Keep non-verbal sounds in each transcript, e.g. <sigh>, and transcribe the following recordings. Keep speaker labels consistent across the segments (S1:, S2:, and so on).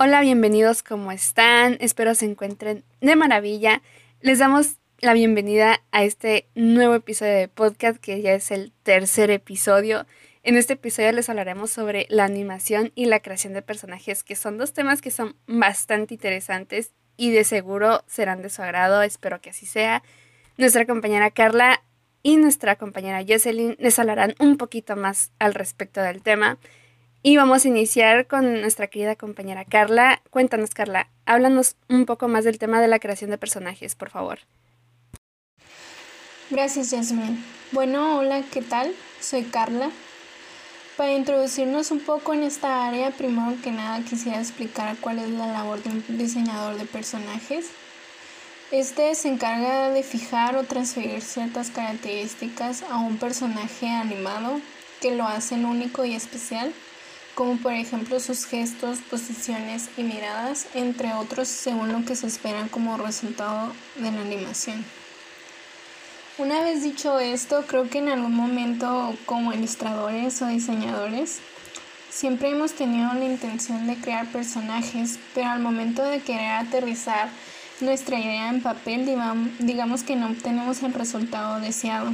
S1: Hola, bienvenidos, ¿cómo están? Espero se encuentren de maravilla. Les damos la bienvenida a este nuevo episodio de podcast que ya es el tercer episodio. En este episodio les hablaremos sobre la animación y la creación de personajes, que son dos temas que son bastante interesantes y de seguro serán de su agrado. Espero que así sea. Nuestra compañera Carla y nuestra compañera Jocelyn les hablarán un poquito más al respecto del tema. Y vamos a iniciar con nuestra querida compañera Carla. Cuéntanos, Carla, háblanos un poco más del tema de la creación de personajes, por favor.
S2: Gracias, Jasmine. Bueno, hola, ¿qué tal? Soy Carla. Para introducirnos un poco en esta área, primero que nada quisiera explicar cuál es la labor de un diseñador de personajes. Este se encarga de fijar o transferir ciertas características a un personaje animado que lo hacen único y especial como por ejemplo sus gestos, posiciones y miradas, entre otros según lo que se espera como resultado de la animación. Una vez dicho esto, creo que en algún momento como ilustradores o diseñadores, siempre hemos tenido la intención de crear personajes, pero al momento de querer aterrizar nuestra idea en papel, digamos que no obtenemos el resultado deseado.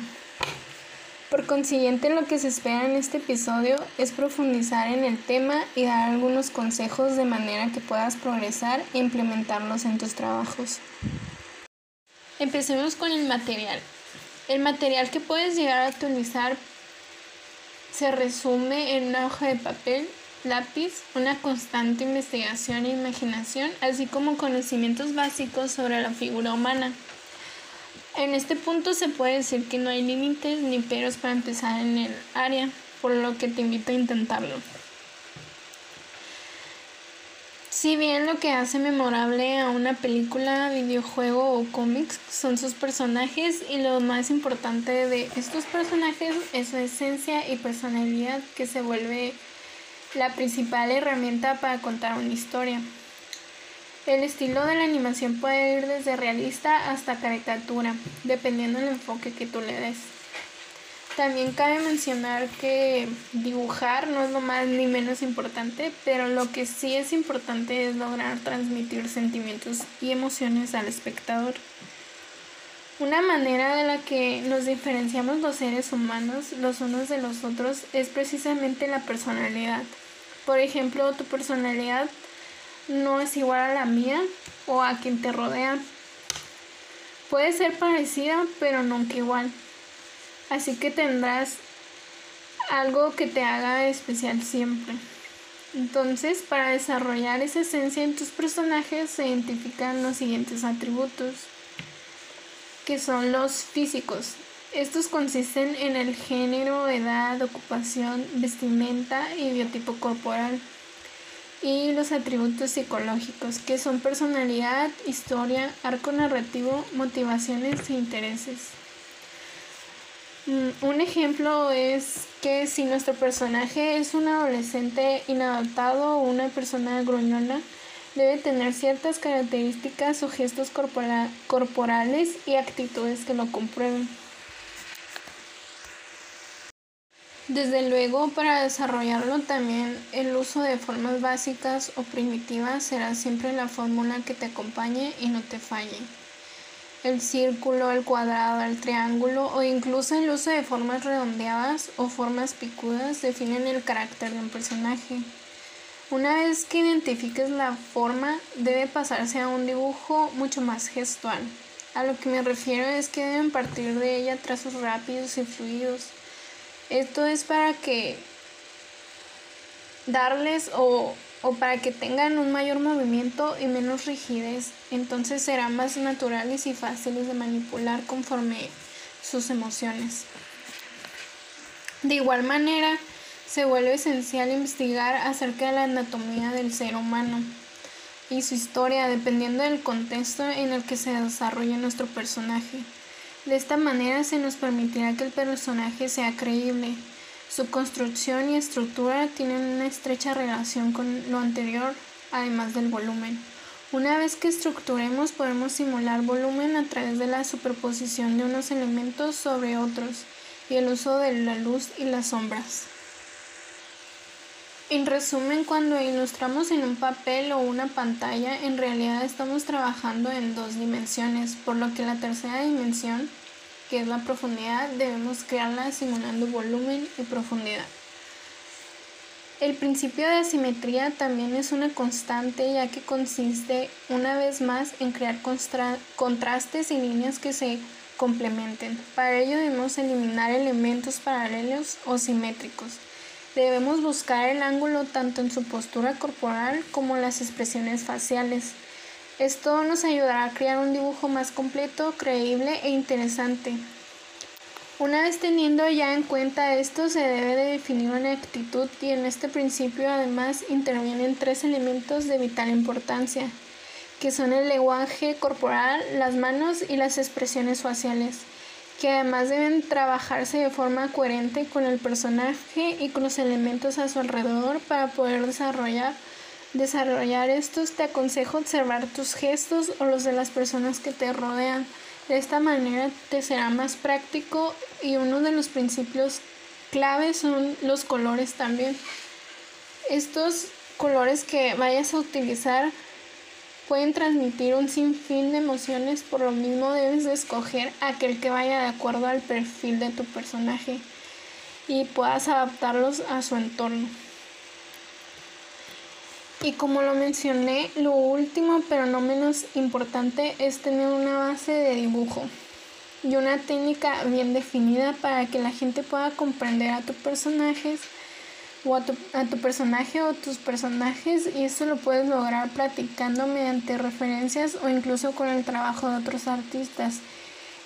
S2: Por consiguiente, lo que se espera en este episodio es profundizar en el tema y dar algunos consejos de manera que puedas progresar e implementarlos en tus trabajos. Empecemos con el material. El material que puedes llegar a utilizar se resume en una hoja de papel, lápiz, una constante investigación e imaginación, así como conocimientos básicos sobre la figura humana. En este punto se puede decir que no hay límites ni peros para empezar en el área, por lo que te invito a intentarlo. Si bien lo que hace memorable a una película, videojuego o cómics son sus personajes y lo más importante de estos personajes es su esencia y personalidad que se vuelve la principal herramienta para contar una historia. El estilo de la animación puede ir desde realista hasta caricatura, dependiendo del enfoque que tú le des. También cabe mencionar que dibujar no es lo más ni menos importante, pero lo que sí es importante es lograr transmitir sentimientos y emociones al espectador. Una manera de la que nos diferenciamos los seres humanos los unos de los otros es precisamente la personalidad. Por ejemplo, tu personalidad no es igual a la mía o a quien te rodea. Puede ser parecida, pero nunca igual. Así que tendrás algo que te haga especial siempre. Entonces, para desarrollar esa esencia en tus personajes se identifican los siguientes atributos, que son los físicos. Estos consisten en el género, edad, ocupación, vestimenta y biotipo corporal y los atributos psicológicos, que son personalidad, historia, arco narrativo, motivaciones e intereses. Mm, un ejemplo es que si nuestro personaje es un adolescente inadaptado o una persona gruñona, debe tener ciertas características o gestos corporales y actitudes que lo comprueben. Desde luego, para desarrollarlo también el uso de formas básicas o primitivas será siempre la fórmula que te acompañe y no te falle. El círculo, el cuadrado, el triángulo o incluso el uso de formas redondeadas o formas picudas definen el carácter de un personaje. Una vez que identifiques la forma, debe pasarse a un dibujo mucho más gestual. A lo que me refiero es que deben partir de ella trazos rápidos y fluidos esto es para que darles o, para que tengan un mayor movimiento y menos rigidez. Entonces serán más naturales y fáciles de manipular conforme sus emociones. De igual manera, se vuelve esencial investigar acerca de la anatomía del ser humano y su historia dependiendo del contexto en el que se desarrolla nuestro personaje. De esta manera se nos permitirá que el personaje sea creíble. Su construcción y estructura tienen una estrecha relación con lo anterior, además del volumen. Una vez que estructuremos podemos simular volumen a través de la superposición de unos elementos sobre otros y el uso de la luz y las sombras. En resumen, cuando ilustramos en un papel o una pantalla, en realidad estamos trabajando en dos dimensiones, por lo que la tercera dimensión, que es la profundidad, debemos crearla simulando volumen y profundidad. El principio de asimetría también es una constante ya que consiste una vez más en crear contrastes y líneas que se complementen. Para ello debemos eliminar elementos paralelos o simétricos. Debemos buscar el ángulo tanto en su postura corporal como en las expresiones faciales. Esto nos ayudará a crear un dibujo más completo, creíble e interesante. Una vez teniendo ya en cuenta esto, se debe de definir una actitud y en este principio además intervienen tres elementos de vital importancia, que son el lenguaje corporal, las manos y las expresiones faciales que además deben trabajarse de forma coherente con el personaje y con los elementos a su alrededor para poder desarrollar desarrollar estos te aconsejo observar tus gestos o los de las personas que te rodean. De esta manera te será más práctico y uno de los principios claves son los colores también. Estos colores que vayas a utilizar pueden transmitir un sinfín de emociones, por lo mismo debes de escoger aquel que vaya de acuerdo al perfil de tu personaje y puedas adaptarlos a su entorno. Y como lo mencioné, lo último pero no menos importante es tener una base de dibujo y una técnica bien definida para que la gente pueda comprender a tus personajes o a tu, personaje o tus personajes y eso lo puedes lograr platicando mediante referencias o incluso con el trabajo de otros artistas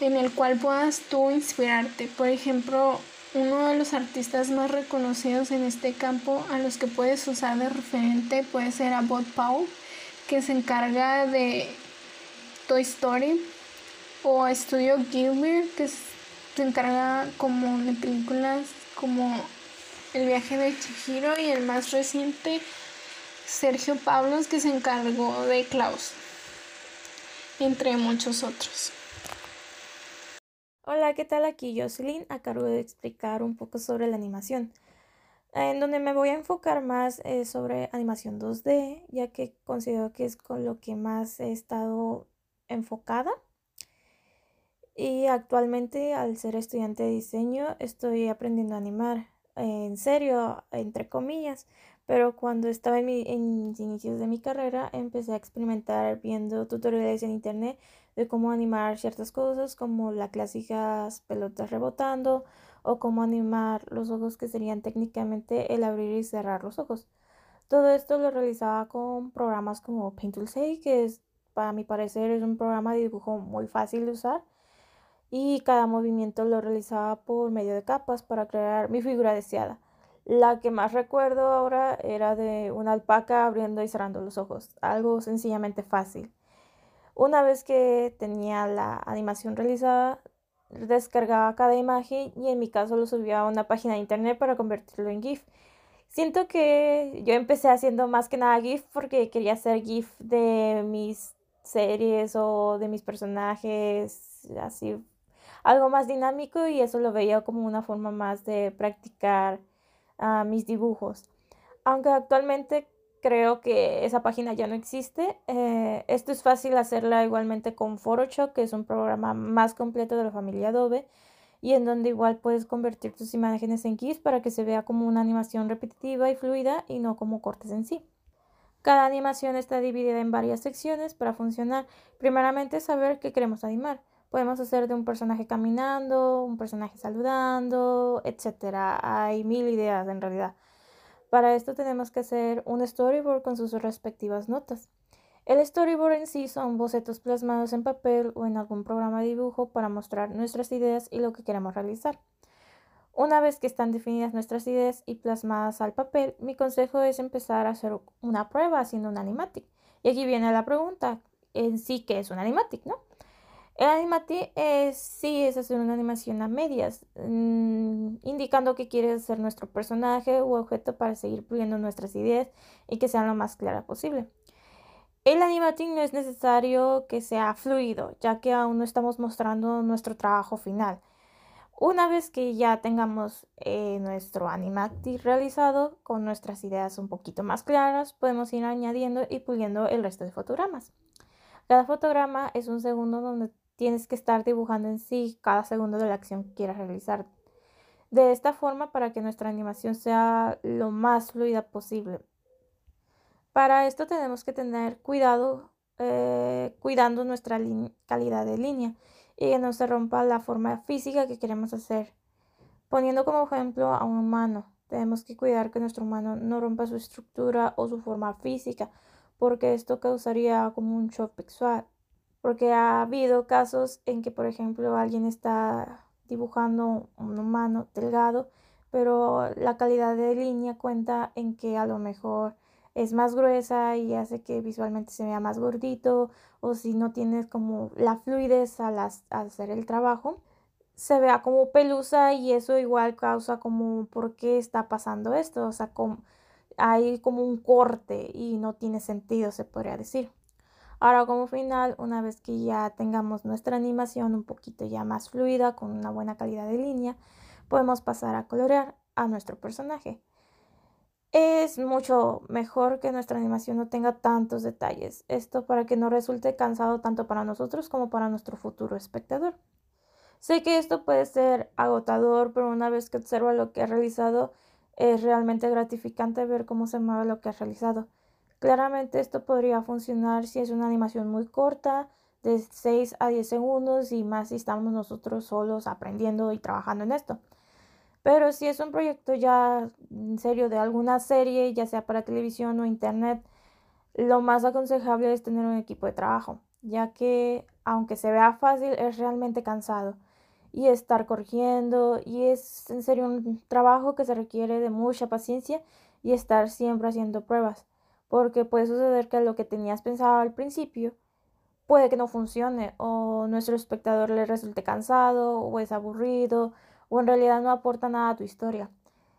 S2: en el cual puedas tú inspirarte. Por ejemplo, uno de los artistas más reconocidos en este campo a los que puedes usar de referente puede ser a Bob Paul, que se encarga de Toy Story, o a Studio Ghibli, que se encarga como de películas como el viaje de Chihiro y el más reciente, Sergio Pablos, que se encargó de Klaus, entre muchos otros.
S3: Hola, ¿qué tal? Aquí Jocelyn, a cargo de explicar un poco sobre la animación, en donde me voy a enfocar más eh, sobre animación 2D, ya que considero que es con lo que más he estado enfocada. Y actualmente, al ser estudiante de diseño, estoy aprendiendo a animar en serio, entre comillas, pero cuando estaba en, mi, mis inicios de mi carrera empecé a experimentar viendo tutoriales en internet de cómo animar ciertas cosas como las clásicas pelotas rebotando o cómo animar los ojos que serían técnicamente el abrir y cerrar los ojos. Todo esto lo realizaba con programas como Paintool 6, que es, para mi parecer es un programa de dibujo muy fácil de usar y cada movimiento lo realizaba por medio de capas para crear mi figura deseada. La que más recuerdo ahora era de una alpaca abriendo y cerrando los ojos, algo sencillamente fácil. Una vez que tenía la animación realizada, descargaba cada imagen y en mi caso lo subía a una página de internet para convertirlo en GIF. Siento que yo empecé haciendo más que nada GIF porque quería hacer GIF de mis series o de mis personajes, así algo más dinámico y eso lo veía como una forma más de practicar ah, mis dibujos. Aunque actualmente creo que esa página ya no existe, eh, esto es fácil hacerla igualmente con Photoshop, que es un programa más completo de la familia Adobe y en donde igual puedes convertir tus imágenes en GIFs para que se vea como una animación repetitiva y fluida y no como cortes en sí. Cada animación está dividida en varias secciones para funcionar. Primeramente saber qué queremos animar. Podemos hacer de un personaje caminando, un personaje saludando, etc. Hay mil ideas en realidad. Para esto tenemos que hacer un storyboard con sus respectivas notas. El storyboard en sí son bocetos plasmados en papel o en algún programa de dibujo para mostrar nuestras ideas y lo que queremos realizar. Una vez que están definidas nuestras ideas y plasmadas al papel, mi consejo es empezar a hacer una prueba haciendo un animatic. Y aquí viene la pregunta, en sí, ¿qué es un animatic, no? El animati eh, sí es hacer una animación a medias, mm, indicando que quiere ser nuestro personaje u objeto para seguir puliendo nuestras ideas y que sean lo más clara posible. El animating no es necesario que sea fluido, ya que aún no estamos mostrando nuestro trabajo final. Una vez que ya tengamos eh, nuestro animatic realizado con nuestras ideas un poquito más claras, podemos ir añadiendo y puliendo el resto de fotogramas. Cada fotograma es un segundo donde tienes que estar dibujando en sí cada segundo de la acción que quieras realizar. De esta forma para que nuestra animación sea lo más fluida posible. Para esto tenemos que tener cuidado eh, cuidando nuestra calidad de línea y que no se rompa la forma física que queremos hacer. Poniendo como ejemplo a un humano, tenemos que cuidar que nuestro humano no rompa su estructura o su forma física, porque esto causaría como un shock visual. Porque ha habido casos en que, por ejemplo, alguien está dibujando un humano delgado, pero la calidad de línea cuenta en que a lo mejor es más gruesa y hace que visualmente se vea más gordito o si no tienes como la fluidez al, hacer el trabajo, se vea como pelusa y eso igual causa como por qué está pasando esto, o sea, hay como un corte y no tiene sentido, se podría decir. Ahora como final, una vez que ya tengamos nuestra animación un poquito ya más fluida, con una buena calidad de línea, podemos pasar a colorear a nuestro personaje. Es mucho mejor que nuestra animación no tenga tantos detalles. Esto para que no resulte cansado tanto para nosotros como para nuestro futuro espectador. Sé que esto puede ser agotador, pero una vez que observa lo que ha realizado, es realmente gratificante ver cómo se mueve lo que ha realizado. Claramente esto podría funcionar si es una animación muy corta, de 6 a 10 segundos y más si estamos nosotros solos aprendiendo y trabajando en esto. Pero si es un proyecto ya en serio de alguna serie, ya sea para televisión o internet, lo más aconsejable es tener un equipo de trabajo, ya que aunque se vea fácil, es realmente cansado y estar corrigiendo y es en serio un trabajo que se requiere de mucha paciencia y estar siempre haciendo pruebas, porque puede suceder que lo que tenías pensado al principio puede que no funcione o nuestro espectador le resulte cansado o es aburrido o en realidad no aporta nada a tu historia.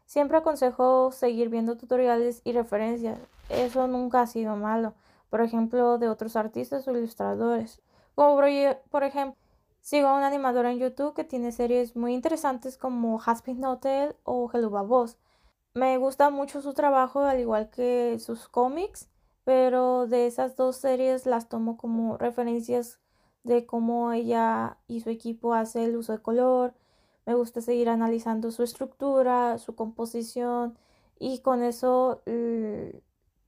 S3: Siempre aconsejo seguir viendo tutoriales y referencias. Eso nunca ha sido malo. Por ejemplo, de otros artistas o ilustradores. Como por ejemplo, sigo a una animadora en YouTube que tiene series muy interesantes como Haspin Hotel o Hello Babos. Me gusta mucho su trabajo, al igual que sus cómics, pero de esas dos series las tomo como referencias de cómo ella y su equipo hace el uso de color, me gusta seguir analizando su estructura, su composición y con eso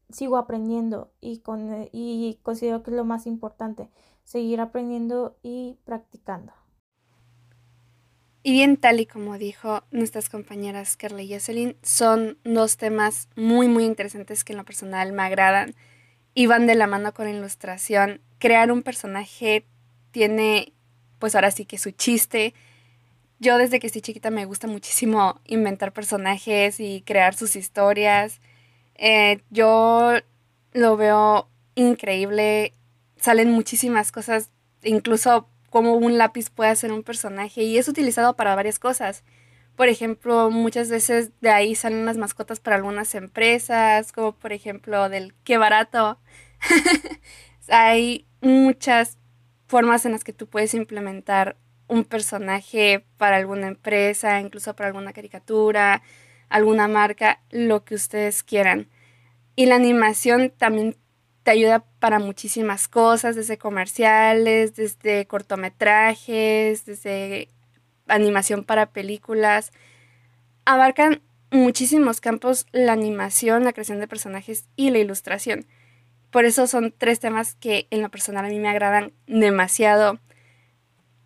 S3: sigo aprendiendo y, con, y considero que es lo más importante, seguir aprendiendo y practicando.
S1: Y bien, tal y como dijo nuestras compañeras Carla y Jocelyn, son dos temas muy, muy interesantes que en lo personal me agradan y van de la mano con la ilustración. Crear un personaje tiene, pues ahora sí que su chiste, yo desde que estoy chiquita me gusta muchísimo inventar personajes y crear sus historias. Eh, yo lo veo increíble. Salen muchísimas cosas, incluso como un lápiz puede hacer un personaje y es utilizado para varias cosas. Por ejemplo, muchas veces de ahí salen las mascotas para algunas empresas, como por ejemplo del qué barato. <laughs> Hay muchas formas en las que tú puedes implementar un personaje para alguna empresa, incluso para alguna caricatura, alguna marca, lo que ustedes quieran. Y la animación también te ayuda para muchísimas cosas, desde comerciales, desde cortometrajes, desde animación para películas. Abarcan muchísimos campos la animación, la creación de personajes y la ilustración. Por eso son tres temas que en lo personal a mí me agradan demasiado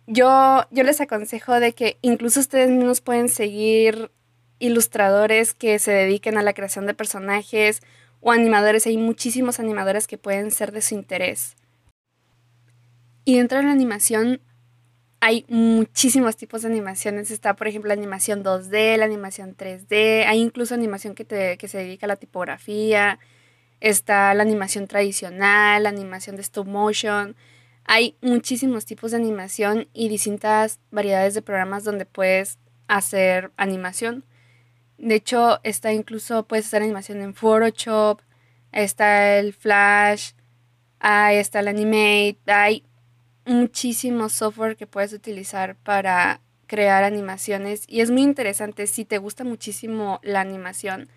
S1: yo, yo les aconsejo de que incluso ustedes mismos pueden seguir ilustradores que se dediquen a la creación de personajes o animadores. Hay muchísimos animadores que pueden ser de su interés. Y dentro de la animación hay muchísimos tipos de animaciones. Está, por ejemplo, la animación 2D, la animación 3D, hay incluso animación que, que se dedica a la tipografía, está la animación tradicional, la animación de stop motion. Hay muchísimos tipos de animación y distintas variedades de programas donde puedes hacer animación. De hecho, está incluso, puedes hacer animación en Photoshop, está el Flash, ahí está el Animate, hay muchísimo software que puedes utilizar para crear animaciones y es muy interesante si te gusta muchísimo la animación.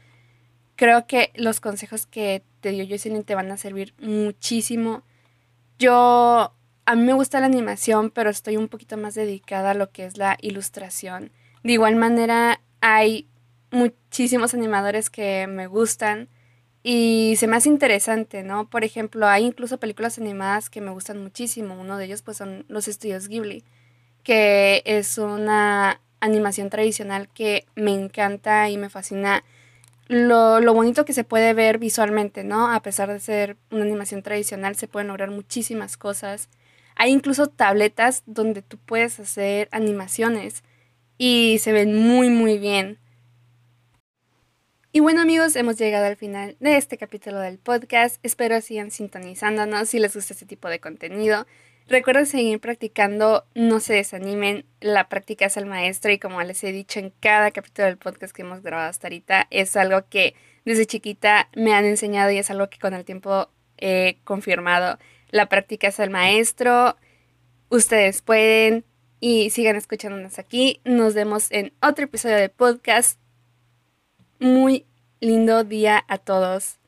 S1: Creo que los consejos que te dio Jocelyn te van a servir muchísimo. Yo, a mí me gusta la animación, pero estoy un poquito más dedicada a lo que es la ilustración. De igual manera, hay muchísimos animadores que me gustan y se me hace interesante, ¿no? Por ejemplo, hay incluso películas animadas que me gustan muchísimo. Uno de ellos pues son los estudios Ghibli, que es una animación tradicional que me encanta y me fascina lo, lo, bonito que se puede ver visualmente, ¿no? A pesar de ser una animación tradicional, se pueden lograr muchísimas cosas. Hay incluso tabletas donde tú puedes hacer animaciones y se ven muy, muy bien. Y bueno amigos, hemos llegado al final de este capítulo del podcast. Espero sigan sintonizándonos si les gusta este tipo de contenido. Recuerden seguir practicando, no se desanimen, la práctica es el maestro y como les he dicho en cada capítulo del podcast que hemos grabado hasta ahorita, es algo que desde chiquita me han enseñado y es algo que con el tiempo he confirmado. La práctica es el maestro, ustedes pueden y sigan escuchándonos aquí. Nos vemos en otro episodio del podcast muy lindo día a todos.